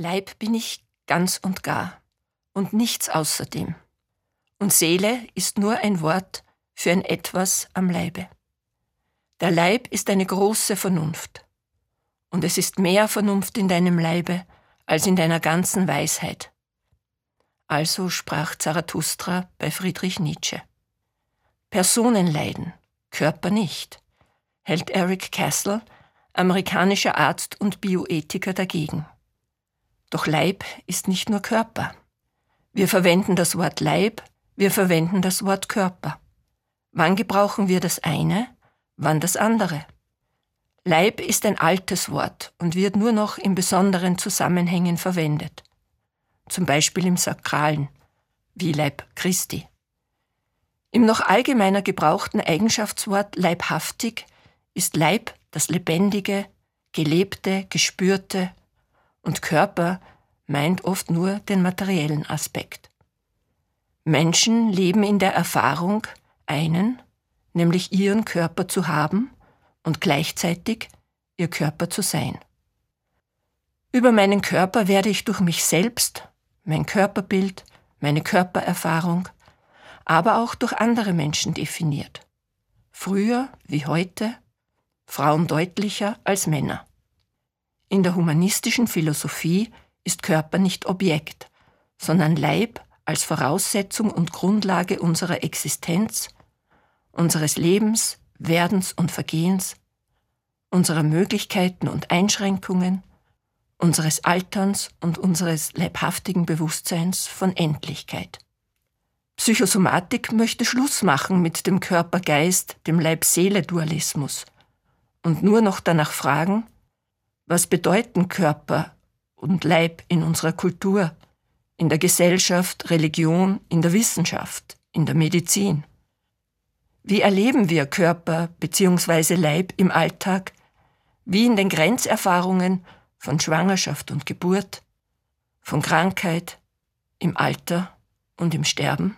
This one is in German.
Leib bin ich ganz und gar und nichts außerdem. Und Seele ist nur ein Wort für ein Etwas am Leibe. Der Leib ist eine große Vernunft. Und es ist mehr Vernunft in deinem Leibe als in deiner ganzen Weisheit. Also sprach Zarathustra bei Friedrich Nietzsche. Personen leiden, Körper nicht, hält Eric Castle, amerikanischer Arzt und Bioethiker, dagegen. Doch Leib ist nicht nur Körper. Wir verwenden das Wort Leib, wir verwenden das Wort Körper. Wann gebrauchen wir das eine, wann das andere? Leib ist ein altes Wort und wird nur noch in besonderen Zusammenhängen verwendet. Zum Beispiel im Sakralen, wie Leib Christi. Im noch allgemeiner gebrauchten Eigenschaftswort leibhaftig ist Leib das Lebendige, Gelebte, Gespürte und Körper meint oft nur den materiellen Aspekt. Menschen leben in der Erfahrung, einen, nämlich ihren Körper zu haben und gleichzeitig ihr Körper zu sein. Über meinen Körper werde ich durch mich selbst, mein Körperbild, meine Körpererfahrung, aber auch durch andere Menschen definiert. Früher wie heute, Frauen deutlicher als Männer. In der humanistischen Philosophie ist Körper nicht Objekt, sondern Leib als Voraussetzung und Grundlage unserer Existenz, unseres Lebens, Werdens und Vergehens, unserer Möglichkeiten und Einschränkungen, unseres Alterns und unseres leibhaftigen Bewusstseins von Endlichkeit. Psychosomatik möchte Schluss machen mit dem Körper-Geist, dem Leib-Seele-Dualismus und nur noch danach fragen, was bedeuten Körper und Leib in unserer Kultur, in der Gesellschaft, Religion, in der Wissenschaft, in der Medizin? Wie erleben wir Körper bzw. Leib im Alltag, wie in den Grenzerfahrungen von Schwangerschaft und Geburt, von Krankheit, im Alter und im Sterben?